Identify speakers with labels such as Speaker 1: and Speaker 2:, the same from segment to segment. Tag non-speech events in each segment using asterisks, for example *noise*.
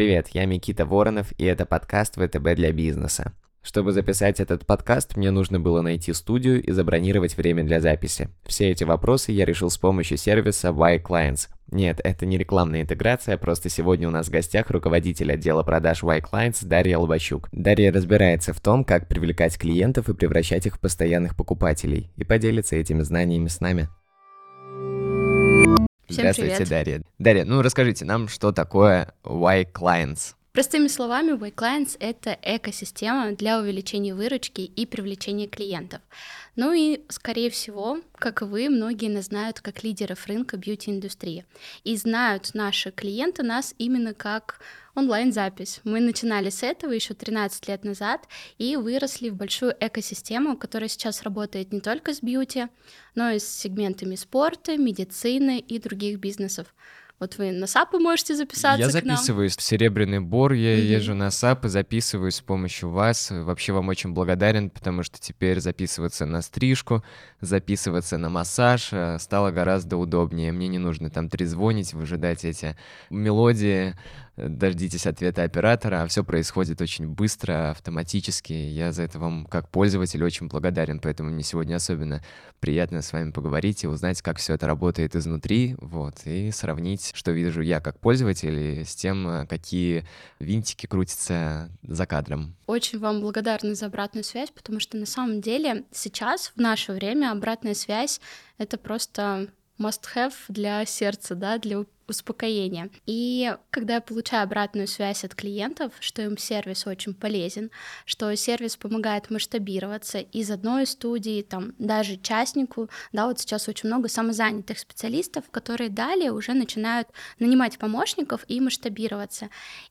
Speaker 1: Привет, я Микита Воронов, и это подкаст ВТБ для бизнеса. Чтобы записать этот подкаст, мне нужно было найти студию и забронировать время для записи. Все эти вопросы я решил с помощью сервиса Y-Clients. Нет, это не рекламная интеграция, просто сегодня у нас в гостях руководитель отдела продаж Y-Clients Дарья Лобачук. Дарья разбирается в том, как привлекать клиентов и превращать их в постоянных покупателей, и поделится этими знаниями с нами.
Speaker 2: Всем
Speaker 1: Здравствуйте,
Speaker 2: привет.
Speaker 1: Дарья. Дарья, ну расскажите нам, что такое Y-Clients?
Speaker 2: Простыми словами, Y-Clients — это экосистема для увеличения выручки и привлечения клиентов. Ну и, скорее всего, как и вы, многие нас знают как лидеров рынка бьюти-индустрии. И знают наши клиенты нас именно как онлайн-запись. Мы начинали с этого еще 13 лет назад и выросли в большую экосистему, которая сейчас работает не только с бьюти, но и с сегментами спорта, медицины и других бизнесов. Вот вы на САПы можете записаться
Speaker 3: Я
Speaker 2: к нам.
Speaker 3: записываюсь в Серебряный Бор, я
Speaker 2: Мгм.
Speaker 3: езжу на САП и записываюсь с помощью вас. Вообще вам очень благодарен, потому что теперь записываться на стрижку, записываться на массаж э, стало гораздо удобнее. Мне не нужно там трезвонить, выжидать эти мелодии, дождитесь ответа оператора, а все происходит очень быстро, автоматически. Я за это вам как пользователь очень благодарен, поэтому мне сегодня особенно приятно с вами поговорить и узнать, как все это работает изнутри, вот, и сравнить, что вижу я как пользователь, с тем, э, какие винтики крутятся за кадром.
Speaker 2: Очень вам благодарна за обратную связь, потому что на самом деле сейчас, в наше время, обратная связь — это просто must-have для сердца, да, для у- успокоения. И когда я получаю обратную связь от клиентов, что им сервис очень полезен, что сервис помогает масштабироваться из одной студии, там, даже частнику, да, вот сейчас очень много самозанятых специалистов, которые далее уже начинают нанимать помощников и масштабироваться.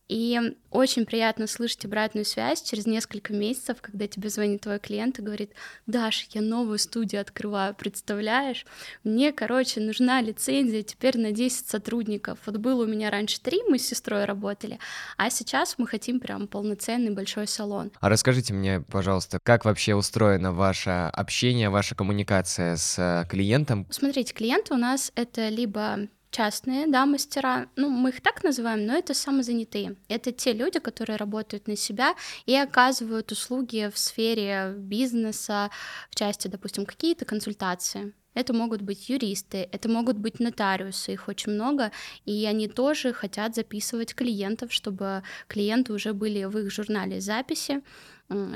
Speaker 2: И очень приятно слышать обратную связь через несколько месяцев, когда тебе звонит твой клиент и говорит, Даш, я новую студию открываю, представляешь? Мне, короче, нужна лицензия теперь на 10 сотрудников. Вот было у меня раньше три, мы с сестрой работали, а сейчас мы хотим прям полноценный большой салон.
Speaker 3: А расскажите мне, пожалуйста, как вообще устроено ваше общение, ваша коммуникация с э, клиентом?
Speaker 2: Смотрите, клиенты у нас это либо частные, да, мастера, ну, мы их так называем, но это самозанятые. Это те люди, которые работают на себя и оказывают услуги в сфере бизнеса, в части, допустим, какие-то консультации. Это могут быть юристы, это могут быть нотариусы, их очень много, и они тоже хотят записывать клиентов, чтобы клиенты уже были в их журнале записи,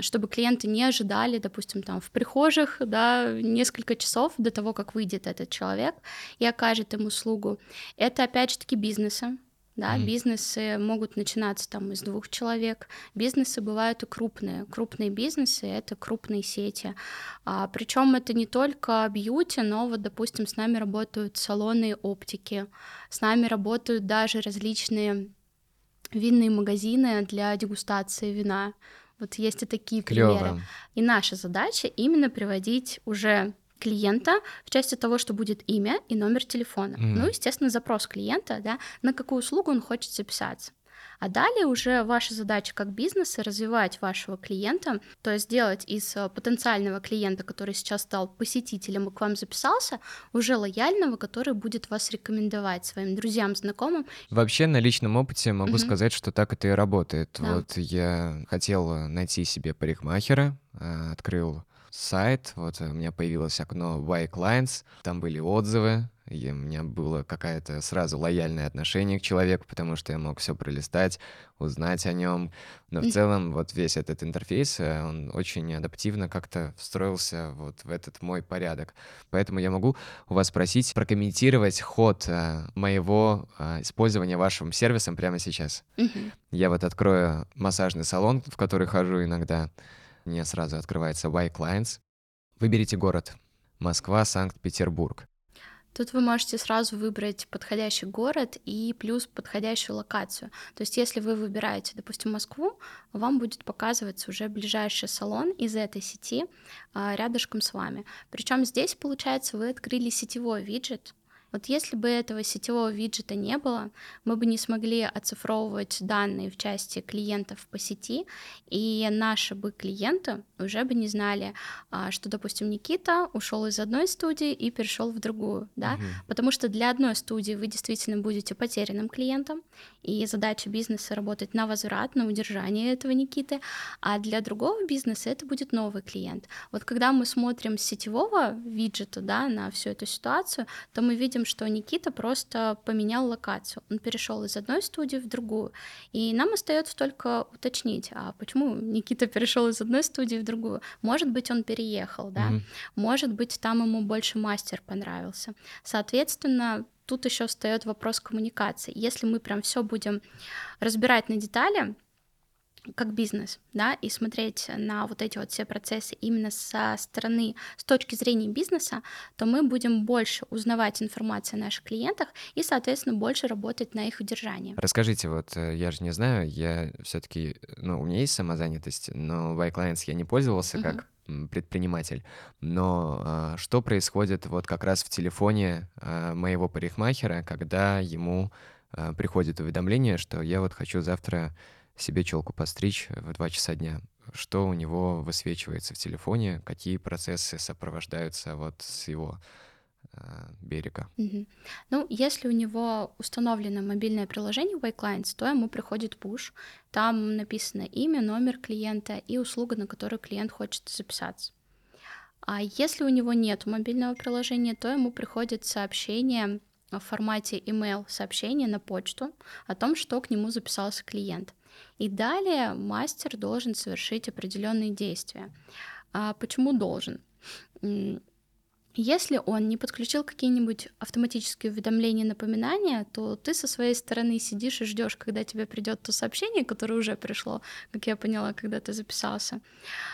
Speaker 2: чтобы клиенты не ожидали, допустим, там в прихожих, да, несколько часов до того, как выйдет этот человек и окажет им услугу. Это опять же таки бизнесы. Да,
Speaker 3: Мгм.
Speaker 2: бизнесы могут начинаться там из двух человек. Бизнесы бывают и крупные. Крупные бизнесы это крупные сети. А, причем это не только бьюти, но вот, допустим, с нами работают салоны оптики, с нами работают даже различные винные магазины для дегустации вина. Вот есть и такие примеры.
Speaker 3: Клево.
Speaker 2: И наша задача именно приводить уже клиента в части того, что будет имя и номер телефона.
Speaker 3: Мгм.
Speaker 2: Ну, естественно, запрос клиента, да, на какую услугу он хочет записаться. А далее уже ваша задача как бизнеса развивать вашего клиента, то есть сделать из э, потенциального клиента, который сейчас стал посетителем и к вам записался, уже лояльного, который будет вас рекомендовать своим друзьям, знакомым.
Speaker 3: Вообще, на личном опыте могу
Speaker 2: Мгм.
Speaker 3: сказать, что так это и работает.
Speaker 2: Да.
Speaker 3: Вот я хотел найти себе парикмахера, э, открыл сайт, вот э, у меня появилось окно Y Clients, там были отзывы, и у меня было какое-то сразу лояльное отношение к человеку, потому что я мог все пролистать, узнать о нем. Но в целом вот весь этот интерфейс, э, он очень адаптивно как-то встроился вот в этот мой порядок. Поэтому я могу у вас спросить прокомментировать ход э, моего использования вашим сервисом прямо сейчас. Я вот открою массажный салон, в который хожу иногда. Мне сразу открывается Y Clients. Выберите город. Москва, Санкт-Петербург.
Speaker 2: Тут вы можете сразу выбрать подходящий город и плюс подходящую локацию. То есть, если вы выбираете, допустим, Москву, вам будет показываться уже ближайший салон из этой сети а, рядышком с вами. Причем здесь, получается, вы открыли сетевой виджет, Вот если бы этого сетевого виджета не было, мы бы не смогли оцифровывать данные в части клиентов по сети, и наши бы клиенты уже бы не знали, а, что, допустим, Никита ушел из одной студии и перешел в другую, да, угу. потому что для одной студии вы действительно будете потерянным клиентом, и задача бизнеса работать на возврат, на удержание этого Никиты, а для другого бизнеса это будет новый клиент. Вот когда мы смотрим с сетевого виджета, да, на всю эту ситуацию, то мы видим, что Никита просто поменял локацию, он перешел из одной студии в другую, и нам остается только уточнить, а почему Никита перешел из одной студии в другую? Может быть, он переехал, да, mm-hmm. может быть, там ему больше мастер понравился. Соответственно, тут еще встает вопрос коммуникации. Если мы прям все будем разбирать на детали, как бизнес, да, и смотреть на вот эти вот все процессы именно со стороны, с точки зрения бизнеса, то мы будем больше узнавать информацию о наших клиентах и, соответственно, больше работать на их удержание.
Speaker 3: Расскажите, вот э, я же не знаю, я все-таки, ну, у меня есть самозанятость, но в iClients я не пользовался uh-huh. как предприниматель. Но а, что происходит вот как раз в телефоне а, моего парикмахера, когда ему а, приходит уведомление, что я вот хочу завтра себе челку постричь в 2 часа дня? Что у него высвечивается в телефоне? Какие процессы сопровождаются вот с его берега.
Speaker 2: Угу. Ну, если у него установлено мобильное приложение Wayclients, то ему приходит push. Там написано имя, номер клиента и услуга, на которую клиент хочет записаться. А если у него нет мобильного приложения, то ему приходит сообщение в формате email сообщение на почту о том, что к нему записался клиент. И далее мастер должен совершить определенные действия. А почему должен? Если он не подключил какие-нибудь автоматические уведомления, напоминания, то ты со своей стороны сидишь и ждешь, когда тебе придет то сообщение, которое уже пришло, как я поняла, когда ты записался.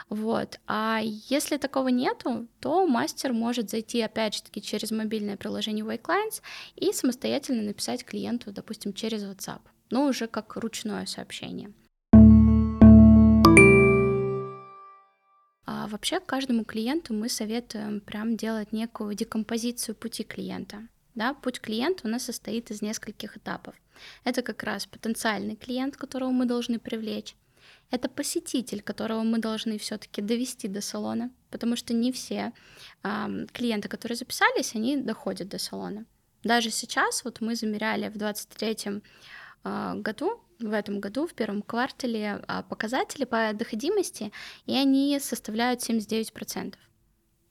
Speaker 2: Вот. А если такого нету, то мастер может зайти опять же таки через мобильное приложение Wayclients и самостоятельно написать клиенту, допустим, через WhatsApp, но уже как ручное сообщение. А вообще каждому клиенту мы советуем прям делать некую декомпозицию пути клиента. Да, путь клиента у нас состоит из нескольких этапов. Это как раз потенциальный клиент, которого мы должны привлечь. Это посетитель, которого мы должны все-таки довести до салона, потому что не все э, клиенты, которые записались, они доходят до салона. Даже сейчас, вот мы замеряли в 2023 э, году в этом году, в первом квартале, а, показатели по доходимости, и они составляют 79%.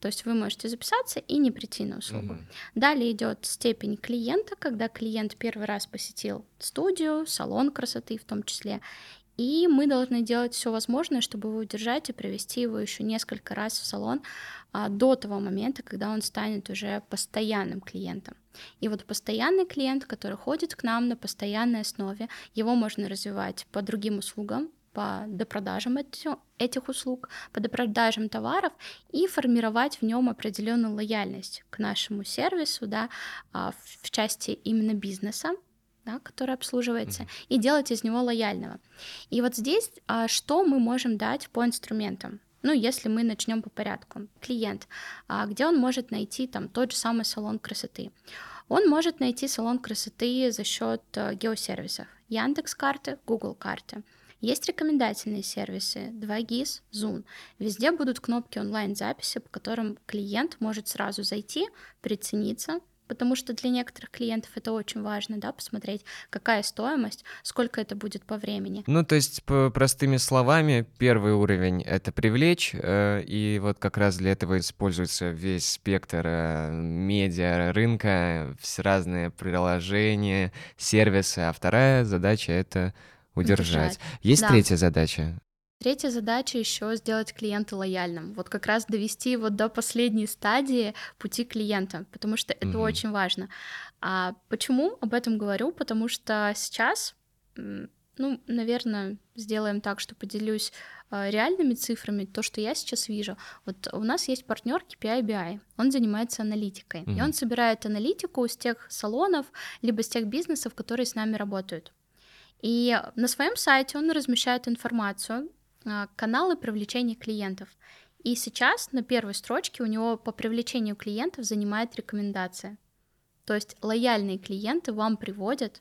Speaker 2: То есть вы можете записаться и не прийти на услугу. Mm-hmm. Далее идет степень клиента, когда клиент первый раз посетил студию, салон красоты в том числе, и мы должны делать все возможное, чтобы его удержать и привести его еще несколько раз в салон а, до того момента, когда он станет уже постоянным клиентом. И вот постоянный клиент, который ходит к нам на постоянной основе, его можно развивать по другим услугам, по допродажам этих услуг, по допродажам товаров и формировать в нем определенную лояльность к нашему сервису, да, а, в части именно бизнеса, да, который обслуживается, mm-hmm. и делать из него лояльного. И вот здесь а, что мы можем дать по инструментам? Ну, если мы начнем по порядку. Клиент, а, где он может найти там тот же самый салон красоты? Он может найти салон красоты за счет а, геосервисов. Яндекс карты, Google карты. Есть рекомендательные сервисы 2GIS, Zoom. Везде будут кнопки онлайн-записи, по которым клиент может сразу зайти, прицениться, потому что для некоторых клиентов это очень важно, да, посмотреть, какая стоимость, сколько это будет по времени.
Speaker 3: Ну, то есть, по простыми словами, первый уровень — это привлечь, э, и вот как раз для этого используется весь спектр э, медиа, рынка, все разные приложения, сервисы, а вторая задача — это удержать. удержать. Есть да. третья задача?
Speaker 2: Третья задача еще сделать клиента лояльным. Вот как раз довести его до последней стадии пути клиента, потому что это угу. очень важно. А почему об этом говорю? Потому что сейчас, ну, наверное, сделаем так, что поделюсь э, реальными цифрами, то, что я сейчас вижу. Вот у нас есть партнер KPI BI, он занимается аналитикой, угу. и он собирает аналитику с тех салонов, либо с тех бизнесов, которые с нами работают. И на своем сайте он размещает информацию каналы привлечения клиентов. И сейчас на первой строчке у него по привлечению клиентов занимает рекомендация. То есть лояльные клиенты вам приводят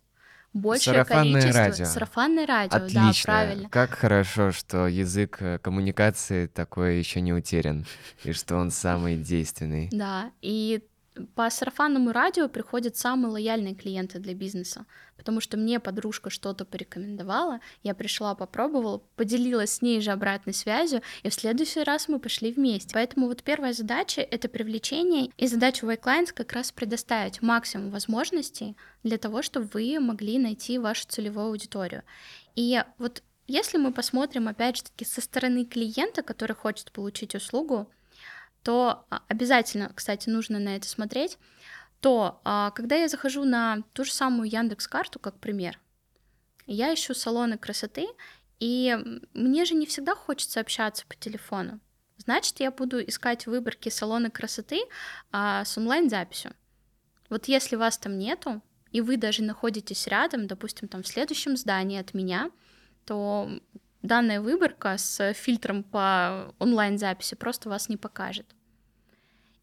Speaker 2: большее
Speaker 3: Сарафанное
Speaker 2: количество...
Speaker 3: радио.
Speaker 2: Сарафанное радио,
Speaker 3: Отлично.
Speaker 2: да, правильно.
Speaker 3: Как хорошо, что язык э, коммуникации такой еще не утерян, *laughs* и что он самый действенный.
Speaker 2: Да, и по сарафанному радио приходят самые лояльные клиенты для бизнеса, потому что мне подружка что-то порекомендовала, я пришла, попробовала, поделилась с ней же обратной связью, и в следующий раз мы пошли вместе. Поэтому вот первая задача — это привлечение, и задача White Clients как раз предоставить максимум возможностей для того, чтобы вы могли найти вашу целевую аудиторию. И вот если мы посмотрим, опять же таки, со стороны клиента, который хочет получить услугу, то а, обязательно, кстати, нужно на это смотреть, то а, когда я захожу на ту же самую Яндекс карту, как пример, я ищу салоны красоты, и мне же не всегда хочется общаться по телефону. Значит, я буду искать выборки салона красоты а, с онлайн-записью. Вот если вас там нету, и вы даже находитесь рядом, допустим, там в следующем здании от меня, то данная выборка с фильтром по онлайн-записи просто вас не покажет.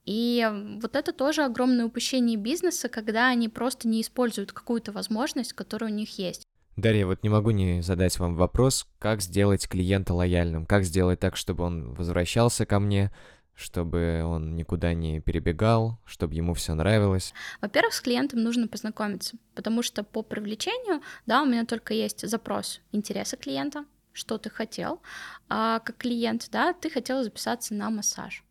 Speaker 2: И вот это тоже огромное упущение бизнеса, когда они просто не используют какую-то возможность, которая у них есть.
Speaker 1: Дарья, вот не могу не задать вам вопрос, как сделать клиента лояльным, как сделать так, чтобы он возвращался ко мне, чтобы он никуда не перебегал, чтобы ему все нравилось?
Speaker 2: Во-первых, с клиентом нужно познакомиться, потому что по привлечению, да, у меня только есть запрос интереса клиента, что ты хотел, а как клиент, да, ты хотел записаться на массаж.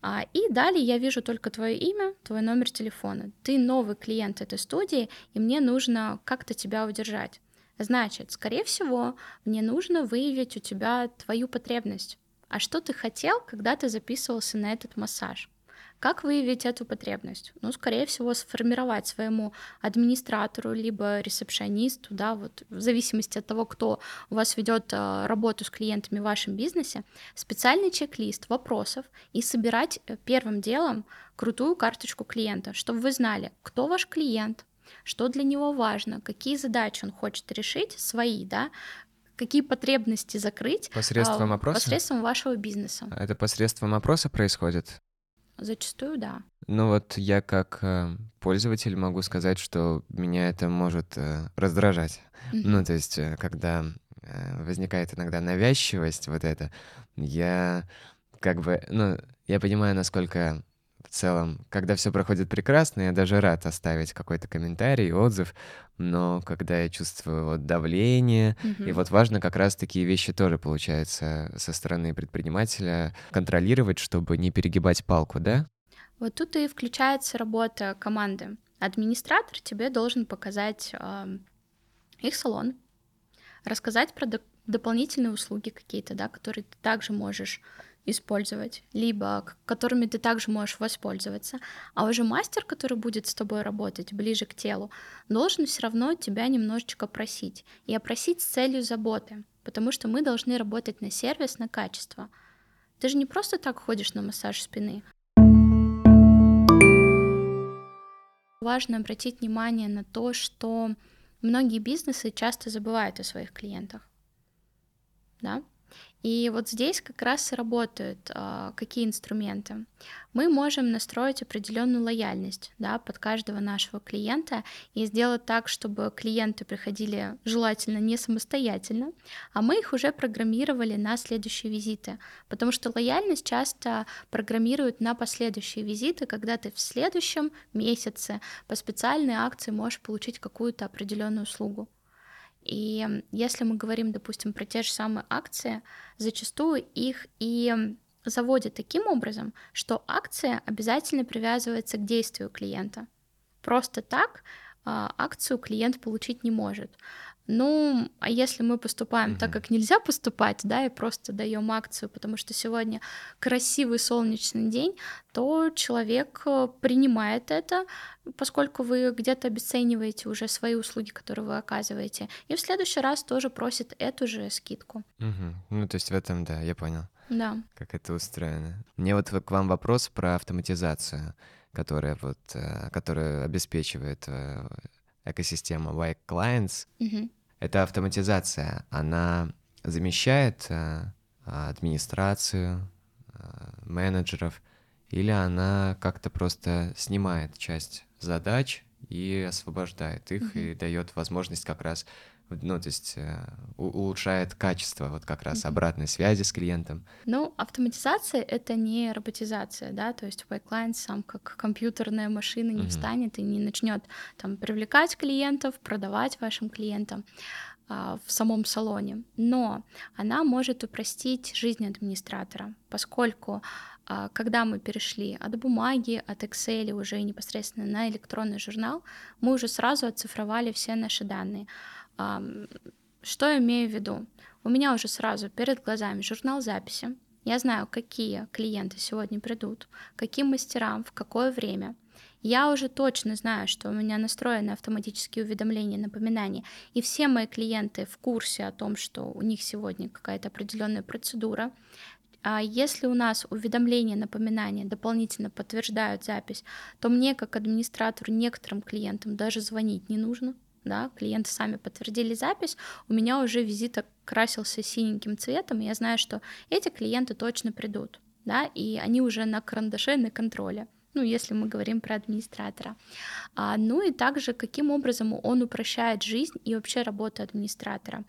Speaker 2: А, и далее я вижу только твое имя, твой номер телефона. Ты новый клиент этой студии, и мне нужно как-то тебя удержать. Значит, скорее всего, мне нужно выявить у тебя твою потребность. А что ты хотел, когда ты записывался на этот массаж? Как выявить эту потребность? Ну, скорее всего, сформировать своему администратору, либо ресепшионисту, да, вот в зависимости от того, кто у вас ведет а, работу с клиентами в вашем бизнесе, специальный чек-лист вопросов и собирать э, первым делом крутую карточку клиента, чтобы вы знали, кто ваш клиент, что для него важно, какие задачи он хочет решить, свои, да, какие потребности закрыть
Speaker 3: Посредством
Speaker 2: а,
Speaker 3: опроса?
Speaker 2: посредством вашего бизнеса.
Speaker 3: Это посредством опроса происходит?
Speaker 2: Зачастую, да.
Speaker 3: Ну вот я как э, пользователь могу сказать, что меня это может э, раздражать.
Speaker 2: Мгм.
Speaker 3: Ну, то есть, э, когда э, возникает иногда навязчивость вот это, я как бы, ну, я понимаю, насколько целом, когда все проходит прекрасно, я даже рад оставить какой-то комментарий, отзыв, но когда я чувствую вот давление, и
Speaker 2: Мгм.
Speaker 3: вот важно как раз такие вещи тоже, получается, со стороны предпринимателя контролировать, чтобы не перегибать палку, да?
Speaker 2: Вот тут и включается работа команды. Администратор тебе должен показать ам, их салон, рассказать про доп- дополнительные услуги какие-то, да, которые ты также можешь использовать, либо которыми ты также можешь воспользоваться. А уже мастер, который будет с тобой работать ближе к телу, должен все равно тебя немножечко просить. И опросить с целью заботы, потому что мы должны работать на сервис, на качество. Ты же не просто так ходишь на массаж спины, важно обратить внимание на то, что многие бизнесы часто забывают о своих клиентах. Да? И вот здесь как раз и работают а, какие инструменты. Мы можем настроить определенную лояльность да, под каждого нашего клиента и сделать так, чтобы клиенты приходили желательно не самостоятельно, а мы их уже программировали на следующие визиты. Потому что лояльность часто программируют на последующие визиты, когда ты в следующем месяце по специальной акции можешь получить какую-то определенную услугу. И если мы говорим, допустим, про те же самые акции, зачастую их и заводят таким образом, что акция обязательно привязывается к действию клиента. Просто так а, акцию клиент получить не может. Ну, а если мы поступаем так, как нельзя поступать, да, и просто даем акцию, потому что сегодня красивый солнечный день, то человек э, принимает это, поскольку вы где-то обесцениваете уже свои услуги, которые вы оказываете, и в следующий раз тоже просит эту же скидку.
Speaker 3: Мгм. Ну, то есть в этом, да, я понял,
Speaker 2: Да.
Speaker 3: как это устроено. Мне вот к вам вопрос про автоматизацию, которая вот, э, которая обеспечивает э, экосистема White Clients.
Speaker 2: Мгм.
Speaker 3: Эта автоматизация, она замещает э, администрацию, э, менеджеров, или она как-то просто снимает часть задач и освобождает их
Speaker 2: Мгм.
Speaker 3: и дает возможность как раз, ну, то есть э, улучшает качество вот как раз обратной связи с клиентом.
Speaker 2: Ну, автоматизация — это не роботизация, да, то есть YCLIENTS сам как компьютерная машина не
Speaker 3: Мгм.
Speaker 2: встанет и не начнет там привлекать клиентов, продавать вашим клиентам а, в самом салоне. Но она может упростить жизнь администратора, поскольку а, когда мы перешли от бумаги, от Excel уже непосредственно на электронный журнал, мы уже сразу оцифровали все наши данные. Что я имею в виду? У меня уже сразу перед глазами журнал записи. Я знаю, какие клиенты сегодня придут, каким мастерам, в какое время. Я уже точно знаю, что у меня настроены автоматические уведомления, напоминания, и все мои клиенты в курсе о том, что у них сегодня какая-то определенная процедура. А если у нас уведомления, напоминания дополнительно подтверждают запись, то мне, как администратору, некоторым клиентам даже звонить не нужно. Да, клиенты сами подтвердили запись, у меня уже визит красился синеньким цветом, и я знаю, что эти клиенты точно придут, да, и они уже на карандаше, на контроле. Ну, если мы говорим про администратора. А, ну и также, каким образом он упрощает жизнь и вообще работу администратора.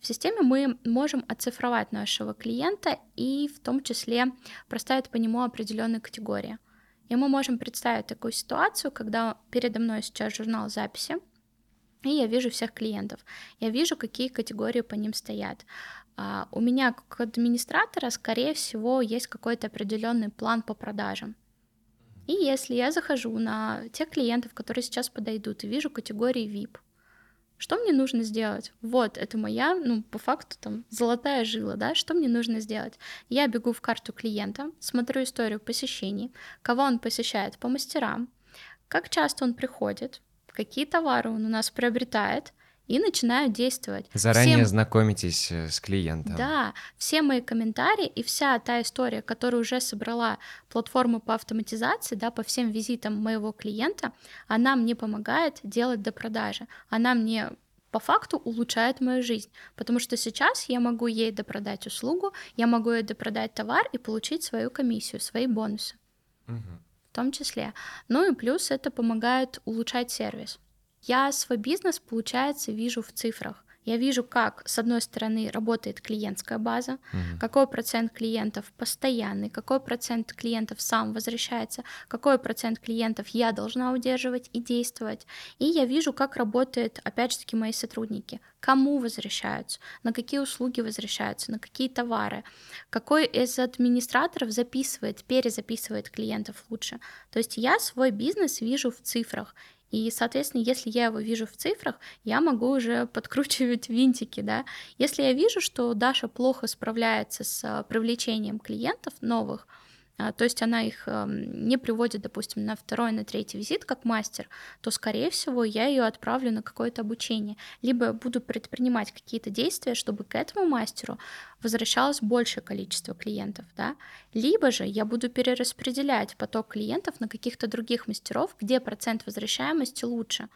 Speaker 2: В системе мы можем оцифровать нашего клиента и в том числе проставить по нему определенные категории. И мы можем представить такую ситуацию, когда передо мной сейчас журнал записи, и я вижу всех клиентов. Я вижу, какие категории по ним стоят. А, у меня, как администратора, скорее всего, есть какой-то определенный план по продажам. И если я захожу на тех клиентов, которые сейчас подойдут, и вижу категории VIP, что мне нужно сделать? Вот, это моя, ну, по факту, там, золотая жила, да, что мне нужно сделать? Я бегу в карту клиента, смотрю историю посещений, кого он посещает по мастерам, как часто он приходит, какие товары он у нас приобретает, и начинаю действовать.
Speaker 3: Заранее
Speaker 2: Всем-
Speaker 3: знакомитесь э, с клиентом.
Speaker 2: Да, все мои комментарии и вся та история, которую уже собрала платформа по автоматизации, да, по всем визитам моего клиента, она мне помогает делать до продажи. Она мне по факту улучшает мою жизнь, потому что сейчас я могу ей допродать услугу, я могу ей допродать товар и получить свою комиссию, свои бонусы
Speaker 3: Мгм.
Speaker 2: Том числе. Ну и плюс это помогает улучшать сервис. Я свой бизнес, получается, вижу в цифрах. Я вижу, как, с одной стороны, работает клиентская база,
Speaker 3: Мгм.
Speaker 2: какой процент клиентов постоянный, какой процент клиентов сам возвращается, какой процент клиентов я должна удерживать и действовать. И я вижу, как работают, опять же таки, мои сотрудники, кому возвращаются, на какие услуги возвращаются, на какие товары, какой из администраторов записывает, перезаписывает клиентов лучше. То есть я свой бизнес вижу в цифрах. И, соответственно, если я его вижу в цифрах, я могу уже подкручивать винтики, да. Если я вижу, что Даша плохо справляется с а, привлечением клиентов новых, то есть она их эм, не приводит, допустим, на второй, на третий визит как мастер, то, скорее всего, я ее отправлю на какое-то обучение. Либо буду предпринимать какие-то действия, чтобы к этому мастеру возвращалось большее количество клиентов, да. Либо же я буду перераспределять поток клиентов на каких-то других мастеров, где процент возвращаемости лучше.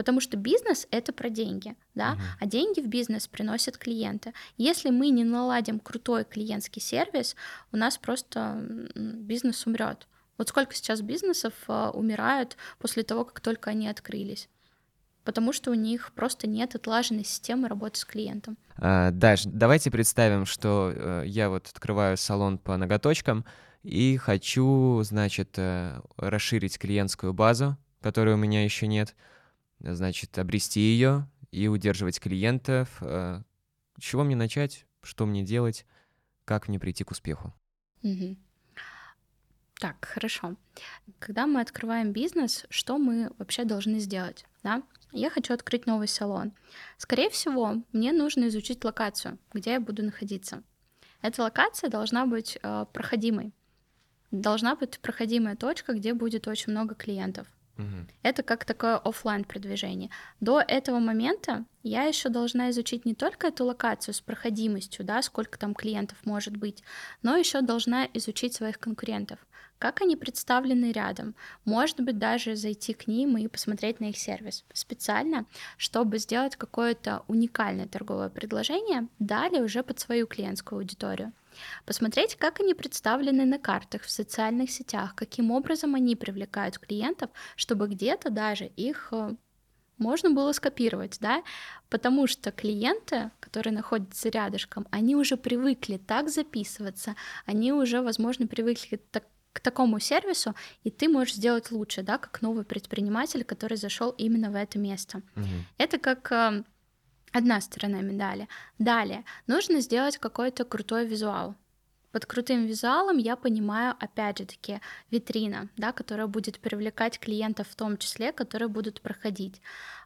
Speaker 2: Потому что бизнес — это про деньги, да,
Speaker 3: Мгм.
Speaker 2: а деньги в бизнес приносят клиенты. Если мы не наладим крутой клиентский сервис, у нас просто бизнес умрет. Вот сколько сейчас бизнесов а, умирают после того, как только они открылись? Потому что у них просто нет отлаженной системы работы с клиентом.
Speaker 3: А, Даш, давайте представим, что э, я вот открываю салон по ноготочкам и хочу, значит, э, расширить клиентскую базу, которой у меня еще нет, значит, обрести ее и удерживать клиентов. Э, С чего мне начать? Что мне делать? Как мне прийти к успеху?
Speaker 2: Мгм. Так, хорошо. Когда мы открываем бизнес, что мы вообще должны сделать? Да? Я хочу открыть новый салон. Скорее всего, мне нужно изучить локацию, где я буду находиться. Эта локация должна быть э, проходимой. Должна быть проходимая точка, где будет очень много клиентов. Это как такое оффлайн продвижение. До этого момента я еще должна изучить не только эту локацию с проходимостью, да, сколько там клиентов может быть, но еще должна изучить своих конкурентов, как они представлены рядом. Может быть, даже зайти к ним и посмотреть на их сервис специально, чтобы сделать какое-то уникальное торговое предложение, далее уже под свою клиентскую аудиторию. Посмотреть, как они представлены на картах в социальных сетях, каким образом они привлекают клиентов, чтобы где-то даже их э, можно было скопировать, да, потому что клиенты, которые находятся рядышком, они уже привыкли так записываться, они уже, возможно, привыкли так к такому сервису, и ты можешь сделать лучше, да, как новый предприниматель, который зашел именно в это место.
Speaker 3: Мгм.
Speaker 2: Это как э, одна сторона медали. Далее, нужно сделать какой-то крутой визуал. Под крутым визуалом я понимаю, опять же таки, витрина, да, которая будет привлекать клиентов в том числе, которые будут проходить.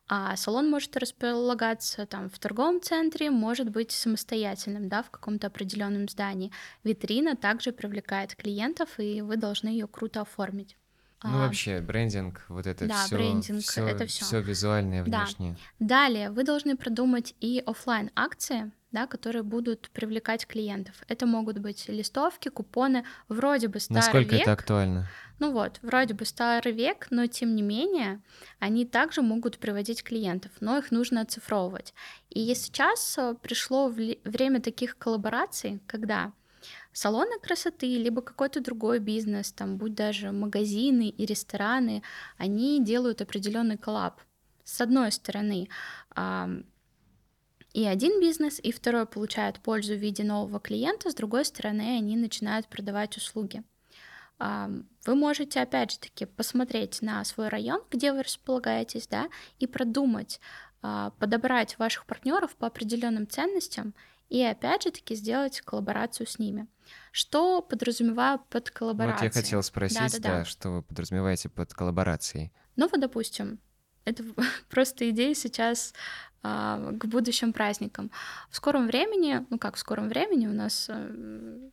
Speaker 2: А салон может располагаться там в торговом центре, может быть самостоятельным, да, в каком-то определенном здании. Витрина также привлекает клиентов, и вы должны ее круто оформить.
Speaker 3: Ну,
Speaker 2: А,
Speaker 3: вообще, брендинг, вот это
Speaker 2: да,
Speaker 3: все,
Speaker 2: брендинг,
Speaker 3: все,
Speaker 2: это всё.
Speaker 3: все визуальное,
Speaker 2: Да.
Speaker 3: внешнее.
Speaker 2: Далее вы должны продумать и оффлайн акции, да, которые будут привлекать клиентов. Это могут быть листовки, купоны, вроде бы старый
Speaker 3: Насколько
Speaker 2: век.
Speaker 3: это актуально?
Speaker 2: Ну вот, вроде бы старый век, но тем не менее они также могут приводить клиентов, но их нужно оцифровывать. И сейчас э, пришло время таких коллабораций, когда салоны красоты, либо какой-то другой бизнес, там, будь даже магазины и рестораны, они делают определенный коллаб. С одной стороны, и один бизнес, и второй получают пользу в виде нового клиента, с другой стороны, они начинают продавать услуги. Вы можете, опять же таки, посмотреть на свой район, где вы располагаетесь, да, и продумать, а, подобрать ваших партнеров по определенным ценностям и, опять же таки, сделать коллаборацию с ними. Что подразумеваю под коллаборацией?
Speaker 3: Вот я хотел спросить,
Speaker 2: Да-да-да.
Speaker 3: да, что вы подразумеваете под коллаборацией.
Speaker 2: Ну вот, допустим, это *laughs* просто идея сейчас а, к будущим праздникам. В скором времени, ну как в скором времени, у нас э,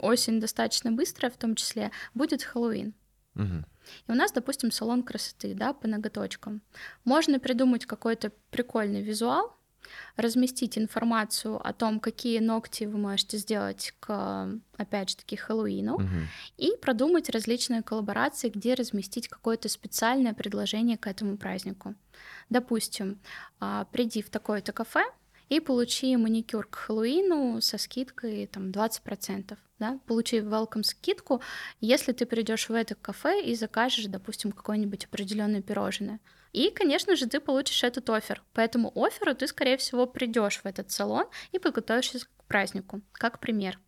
Speaker 2: осень достаточно быстрая, в том числе, будет Хэллоуин.
Speaker 3: Мгм.
Speaker 2: И у нас, допустим, салон красоты, да, по ноготочкам. Можно придумать какой-то прикольный визуал, разместить информацию о том, какие ногти вы можете сделать к, опять же таки, Хэллоуину,
Speaker 3: Мгм.
Speaker 2: и продумать различные коллаборации, где разместить какое-то специальное предложение к этому празднику. Допустим, а, приди в такое-то кафе и получи маникюр к Хэллоуину со скидкой там 20%. Да? Получи welcome скидку, если ты придешь в это кафе и закажешь, допустим, какое-нибудь определенное пирожное. И, конечно же, ты получишь этот офер. По этому оферу ты, скорее всего, придешь в этот салон и подготовишься к празднику, как пример.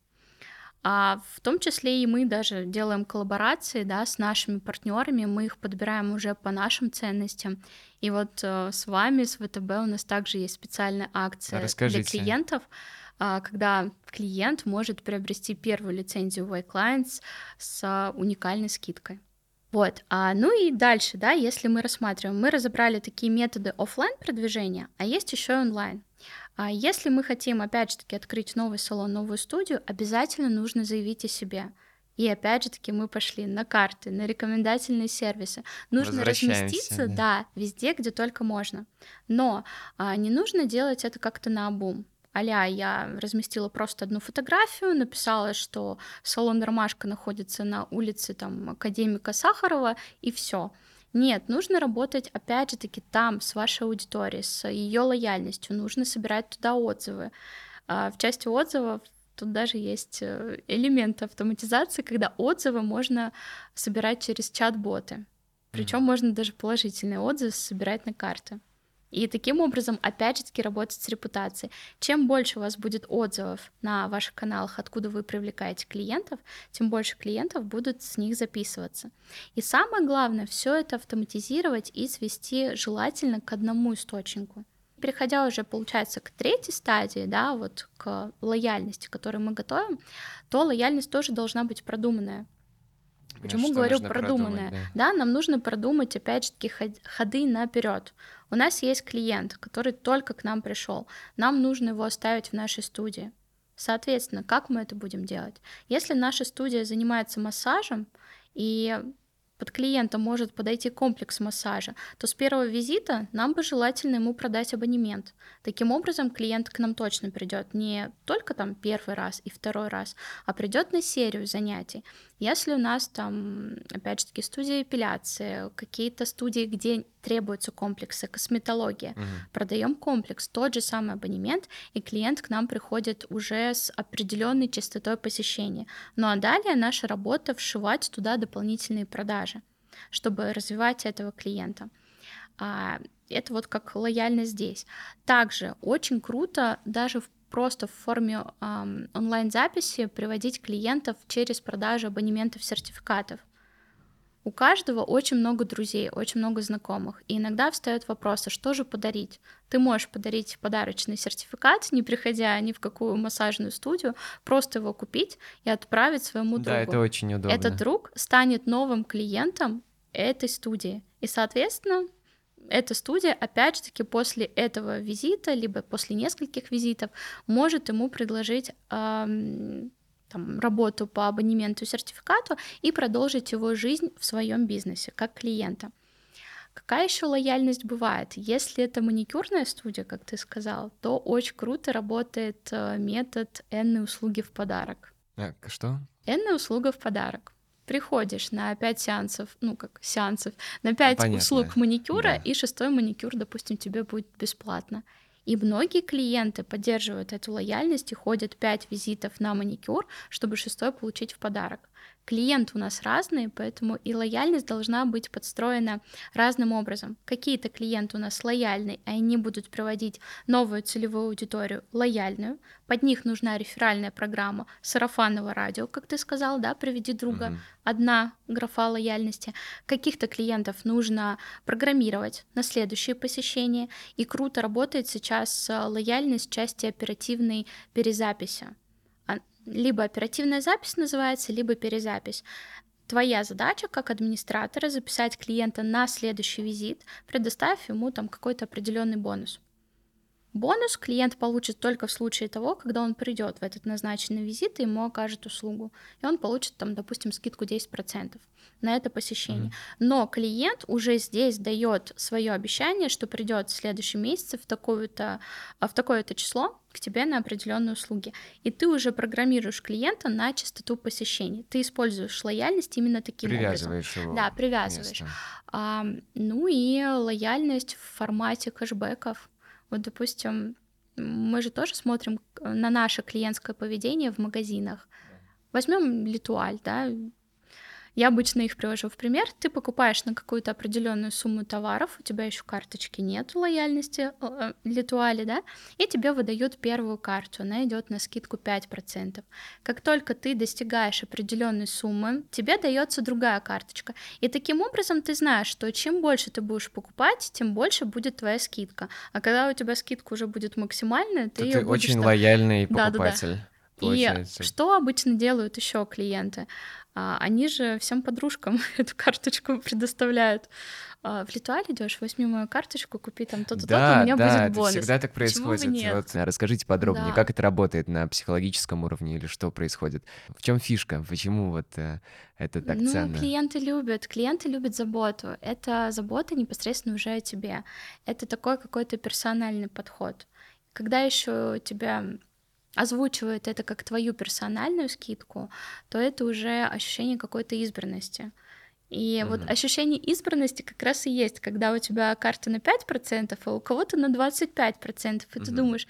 Speaker 2: А в том числе и мы даже делаем коллаборации да, с нашими партнерами, мы их подбираем уже по нашим ценностям. И вот э, с вами, с ВТБ, у нас также есть специальная акция для
Speaker 3: Расскажите.
Speaker 2: клиентов, а, когда клиент может приобрести первую лицензию White Clients с а, уникальной скидкой. Вот, а, ну и дальше, да, если мы рассматриваем, мы разобрали такие методы оффлайн продвижения, а есть еще и онлайн. А если мы хотим, опять же таки, открыть новый салон, новую студию, обязательно нужно заявить о себе. И опять же таки мы пошли на карты, на рекомендательные сервисы. Нужно разместиться,
Speaker 3: да.
Speaker 2: да. везде, где только можно. Но а, не нужно делать это как-то на обум. Аля, я разместила просто одну фотографию, написала, что салон Ромашка находится на улице там, Академика Сахарова, и все. Нет, нужно работать, опять же таки, там, с вашей аудиторией, с ее лояльностью. Нужно собирать туда отзывы. А В части отзывов тут даже есть э, элемент автоматизации, когда отзывы можно собирать через чат-боты. Причем можно даже положительные отзывы собирать на карты. И таким образом, опять же таки, работать с репутацией. Чем больше у вас будет отзывов на ваших каналах, откуда вы привлекаете клиентов, тем больше клиентов будут с них записываться. И самое главное, все это автоматизировать и свести желательно к одному источнику. Переходя уже, получается, к третьей стадии, да, вот к лояльности, которую мы готовим, то лояльность тоже должна быть продуманная. Почему
Speaker 3: Что
Speaker 2: говорю продуманная?
Speaker 3: продумать,
Speaker 2: да, нам нужно продумать, опять же таки, ход- ходы наперед. У нас есть клиент, который только к нам пришел. Нам нужно его оставить в нашей студии. Соответственно, как мы это будем делать? Если наша студия занимается массажем, и под клиента может подойти комплекс массажа, то с первого визита нам бы желательно ему продать абонемент. Таким образом, клиент к нам точно придет не только там первый раз и второй раз, а придет на серию занятий. Если у нас там, опять же таки, студия эпиляции, какие-то студии, где требуются комплексы, косметология, угу. продаем комплекс, тот же самый абонемент, и клиент к нам приходит уже с определенной частотой посещения. Ну а далее наша работа вшивать туда дополнительные продажи, чтобы развивать этого клиента. А, это вот как лояльность здесь. Также очень круто даже в просто в форме эм, онлайн-записи приводить клиентов через продажу абонементов сертификатов. У каждого очень много друзей, очень много знакомых. И иногда встает вопрос, а что же подарить? Ты можешь подарить подарочный сертификат, не приходя ни в какую массажную студию, просто его купить и отправить своему другу.
Speaker 3: Да, это очень удобно.
Speaker 2: Этот друг станет новым клиентом этой студии. И, соответственно, эта студия, опять же таки, после этого визита, либо после нескольких визитов, может ему предложить эм, там, работу по абонементу сертификату и продолжить его жизнь в своем бизнесе как клиента. Какая еще лояльность бывает? Если это маникюрная студия, как ты сказал, то очень круто работает э, метод энной услуги в подарок.
Speaker 3: А, что?
Speaker 2: Энная услуга в подарок приходишь на 5 сеансов, ну как сеансов, на 5 Понятно. услуг маникюра, да. и шестой маникюр, допустим, тебе будет бесплатно. И многие клиенты поддерживают эту лояльность и ходят 5 визитов на маникюр, чтобы шестой получить в подарок. Клиенты у нас разные, поэтому и лояльность должна быть подстроена разным образом. Какие-то клиенты у нас лояльны, и они будут проводить новую целевую аудиторию лояльную. Под них нужна реферальная программа сарафанного радио, как ты сказал, да, приведи друга. Угу. Одна графа лояльности. Каких-то клиентов нужно программировать на следующее посещение. И круто работает сейчас лояльность в части оперативной перезаписи либо оперативная запись называется, либо перезапись. Твоя задача как администратора записать клиента на следующий визит, предоставив ему там какой-то определенный бонус. Бонус клиент получит только в случае того, когда он придет в этот назначенный визит и ему окажет услугу. И он получит там, допустим, скидку 10% на это посещение. Mm-hmm. Но клиент уже здесь дает свое обещание, что придет в следующем месяце в такое-то, в такое-то число к тебе на определенные услуги. И ты уже программируешь клиента на частоту посещений. Ты используешь лояльность именно таким
Speaker 3: привязываешь
Speaker 2: образом.
Speaker 3: Его
Speaker 2: да, привязываешь. А, ну и лояльность в формате кэшбэков. Вот, допустим, мы же тоже смотрим на наше клиентское поведение в магазинах. Возьмем Литуаль, да, я обычно их привожу в пример. Ты покупаешь на какую-то определенную сумму товаров, у тебя еще карточки нет лояльности э, Литуали, да, и тебе выдают первую карту, она идет на скидку 5%. Как только ты достигаешь определенной суммы, тебе дается другая карточка. И таким образом ты знаешь, что чем больше ты будешь покупать, тем больше будет твоя скидка. А когда у тебя скидка уже будет максимальная, ты,
Speaker 3: ты
Speaker 2: будешь
Speaker 3: очень
Speaker 2: там...
Speaker 3: лояльный покупатель. Да, да, да.
Speaker 2: Получается. И что обычно делают еще клиенты? А, они же всем подружкам *laughs* эту карточку предоставляют. А, в Литуале идешь, возьми мою карточку, купи там то-то, да, то-то, у меня
Speaker 3: да,
Speaker 2: будет бонус.
Speaker 3: всегда так происходит. Вот, расскажите подробнее,
Speaker 2: Да.
Speaker 3: как это работает на психологическом уровне или что происходит? В чем фишка? Почему вот э, это так
Speaker 2: ну,
Speaker 3: ценно?
Speaker 2: клиенты любят, клиенты любят заботу. Это забота непосредственно уже о тебе. Это такой какой-то персональный подход. Когда еще тебя озвучивает это как твою персональную скидку, то это уже ощущение какой-то избранности. И mm-hmm. вот ощущение избранности как раз и есть, когда у тебя карта на 5%, а у кого-то на 25%, и mm-hmm. ты думаешь,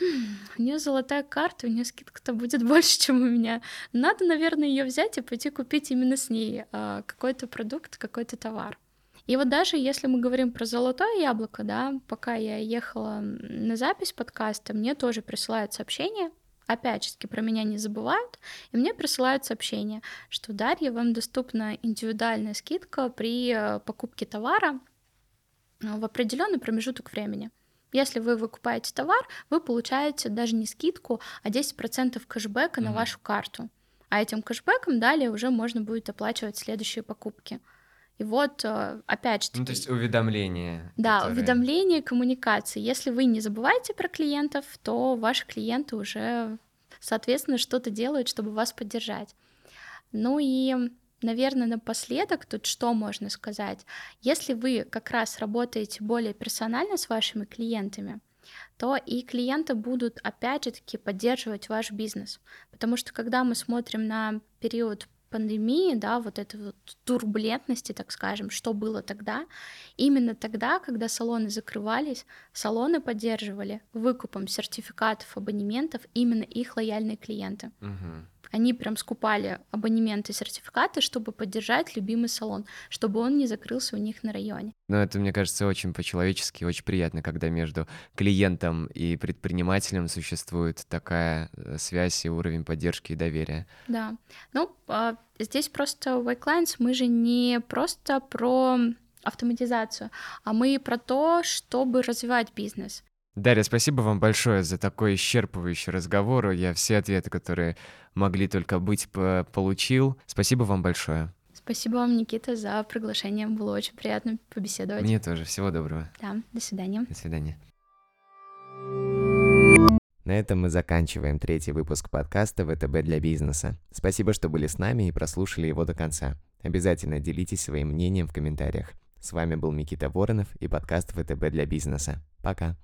Speaker 2: хм, у нее золотая карта, у нее скидка-то будет *laughs* больше, чем у меня. Надо, наверное, ее взять и пойти купить именно с ней а, какой-то продукт, какой-то товар. И вот даже если мы говорим про золотое яблоко, да, пока я ехала на запись подкаста, мне тоже присылают сообщения, опять же про меня не забывают, и мне присылают сообщение, что Дарья, вам доступна индивидуальная скидка при э, покупке товара э, в определенный промежуток времени. Если вы выкупаете товар, вы получаете даже не скидку, а 10% кэшбэка mm-hmm. на вашу карту. А этим кэшбэком далее уже можно будет оплачивать следующие покупки. И вот, э, опять же
Speaker 3: Ну, то есть уведомления.
Speaker 2: Да,
Speaker 3: которые...
Speaker 2: уведомления, коммуникации. Если вы не забываете про клиентов, то ваши клиенты уже, соответственно, что-то делают, чтобы вас поддержать. Ну и наверное, напоследок тут что можно сказать? Если вы как раз работаете более персонально с вашими клиентами, то и клиенты будут, опять же таки, поддерживать ваш бизнес. Потому что когда мы смотрим на период пандемии, да, вот этой вот турбулентности, так скажем, что было тогда, именно тогда, когда салоны закрывались, салоны поддерживали выкупом сертификатов абонементов именно их лояльные клиенты.
Speaker 3: Мгм.
Speaker 2: Они прям скупали абонементы, сертификаты, чтобы поддержать любимый салон, чтобы он не закрылся у них на районе.
Speaker 3: Но это, мне кажется, очень по-человечески, очень приятно, когда между клиентом и предпринимателем существует такая э, связь и уровень поддержки и доверия.
Speaker 2: Да. Ну, а, здесь просто в iClients мы же не просто про автоматизацию, а мы про то, чтобы развивать бизнес.
Speaker 3: Дарья, спасибо вам большое за такой исчерпывающий разговор. Я все ответы, которые могли только быть, по- получил. Спасибо вам большое.
Speaker 2: Спасибо вам, Никита, за приглашение. Было очень приятно побеседовать.
Speaker 3: Мне тоже. Всего доброго.
Speaker 2: Да, до свидания.
Speaker 3: До свидания.
Speaker 1: На этом мы заканчиваем третий выпуск подкаста ВТБ для бизнеса. Спасибо, что были с нами и прослушали его до конца. Обязательно делитесь своим мнением в комментариях. С вами был Никита Воронов и подкаст ВТБ для бизнеса. Пока.